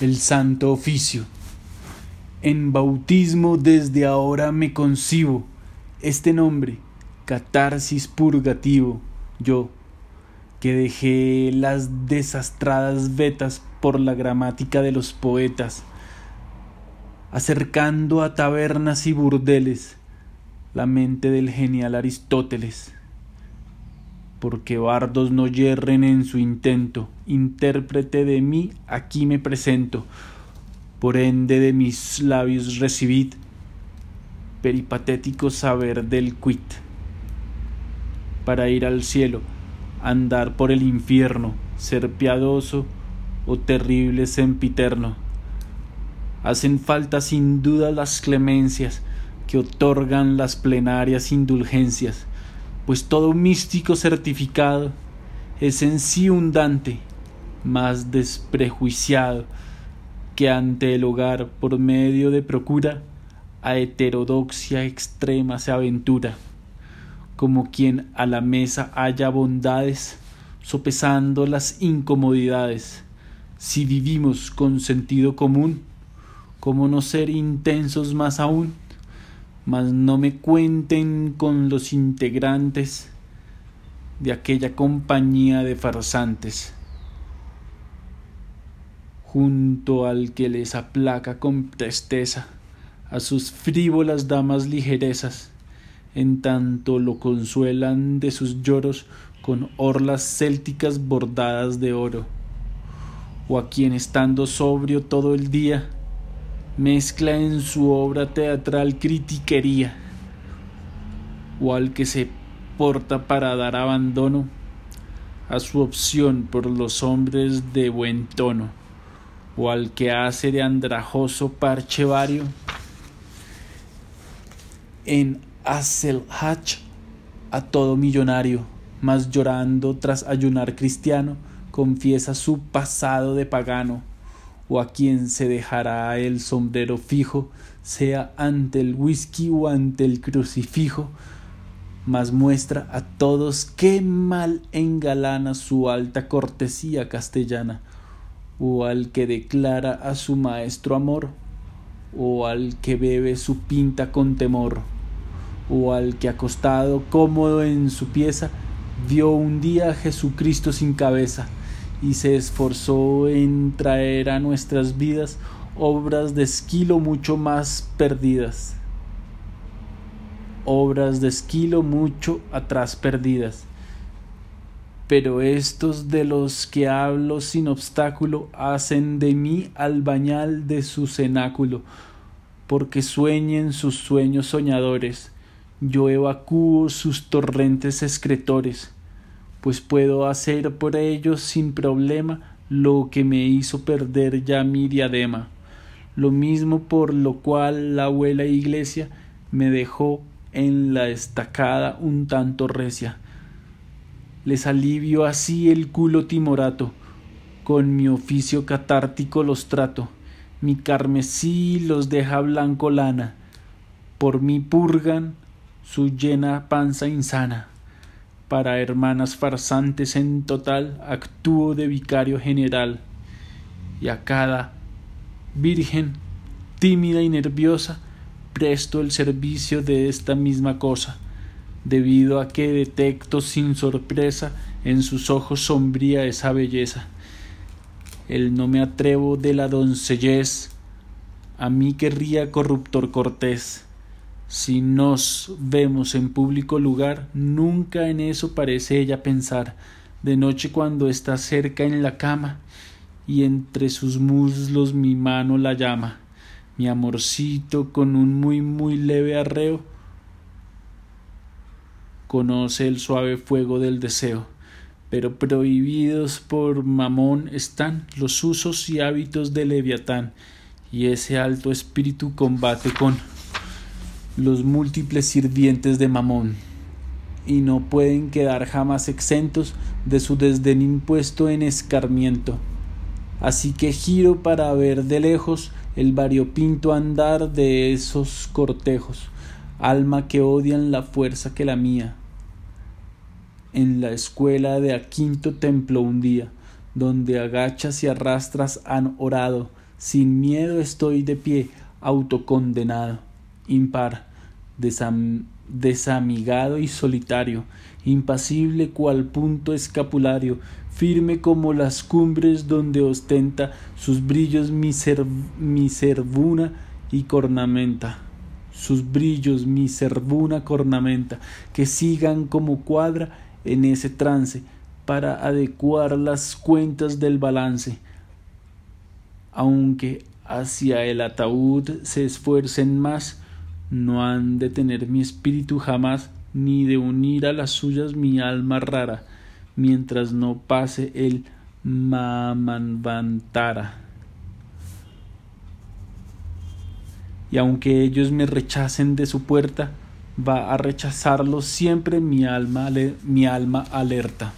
el santo oficio. En bautismo desde ahora me concibo este nombre, catarsis purgativo, yo, que dejé las desastradas vetas por la gramática de los poetas, acercando a tabernas y burdeles la mente del genial Aristóteles porque bardos no yerren en su intento, intérprete de mí aquí me presento, por ende de mis labios recibid peripatético saber del quit, para ir al cielo, andar por el infierno, ser piadoso o terrible sempiterno. Hacen falta sin duda las clemencias que otorgan las plenarias indulgencias, pues todo místico certificado es en sí un Dante más desprejuiciado que ante el hogar por medio de procura a heterodoxia extrema se aventura, como quien a la mesa haya bondades, sopesando las incomodidades. Si vivimos con sentido común, ¿cómo no ser intensos más aún? Mas no me cuenten con los integrantes de aquella compañía de farsantes, junto al que les aplaca con tristeza a sus frívolas damas ligerezas, en tanto lo consuelan de sus lloros con orlas célticas bordadas de oro, o a quien estando sobrio todo el día, mezcla en su obra teatral critiquería, o al que se porta para dar abandono a su opción por los hombres de buen tono, o al que hace de andrajoso parche vario en Aselhach a todo millonario, mas llorando tras ayunar cristiano, confiesa su pasado de pagano o a quien se dejará el sombrero fijo, sea ante el whisky o ante el crucifijo, mas muestra a todos qué mal engalana su alta cortesía castellana, o al que declara a su maestro amor, o al que bebe su pinta con temor, o al que acostado cómodo en su pieza, vio un día a Jesucristo sin cabeza, y se esforzó en traer a nuestras vidas obras de esquilo mucho más perdidas, obras de esquilo mucho atrás perdidas. Pero estos de los que hablo sin obstáculo hacen de mí albañal de su cenáculo, porque sueñen sus sueños soñadores, yo evacúo sus torrentes excretores pues puedo hacer por ellos sin problema lo que me hizo perder ya mi diadema, lo mismo por lo cual la abuela iglesia me dejó en la estacada un tanto recia. Les alivio así el culo timorato, con mi oficio catártico los trato, mi carmesí los deja blanco lana, por mí purgan su llena panza insana para hermanas farsantes en total actúo de vicario general. Y a cada virgen tímida y nerviosa presto el servicio de esta misma cosa debido a que detecto sin sorpresa en sus ojos sombría esa belleza. El no me atrevo de la doncellez a mí querría corruptor cortés si nos vemos en público lugar, nunca en eso parece ella pensar. De noche cuando está cerca en la cama y entre sus muslos mi mano la llama, mi amorcito con un muy muy leve arreo conoce el suave fuego del deseo. Pero prohibidos por Mamón están los usos y hábitos de Leviatán, y ese alto espíritu combate con los múltiples sirvientes de Mamón, y no pueden quedar jamás exentos de su desdén impuesto en escarmiento. Así que giro para ver de lejos el variopinto andar de esos cortejos, alma que odian la fuerza que la mía. En la escuela de a quinto templo un día, donde agachas y arrastras han orado, sin miedo estoy de pie, autocondenado, impar, desamigado y solitario, impasible cual punto escapulario, firme como las cumbres donde ostenta sus brillos mi, mi cervuna y cornamenta sus brillos mi cervuna cornamenta, que sigan como cuadra en ese trance, para adecuar las cuentas del balance, aunque hacia el ataúd se esfuercen más, no han de tener mi espíritu jamás, ni de unir a las suyas mi alma rara, mientras no pase el Mamanvantara. y aunque ellos me rechacen de su puerta, va a rechazarlos siempre mi alma, mi alma alerta.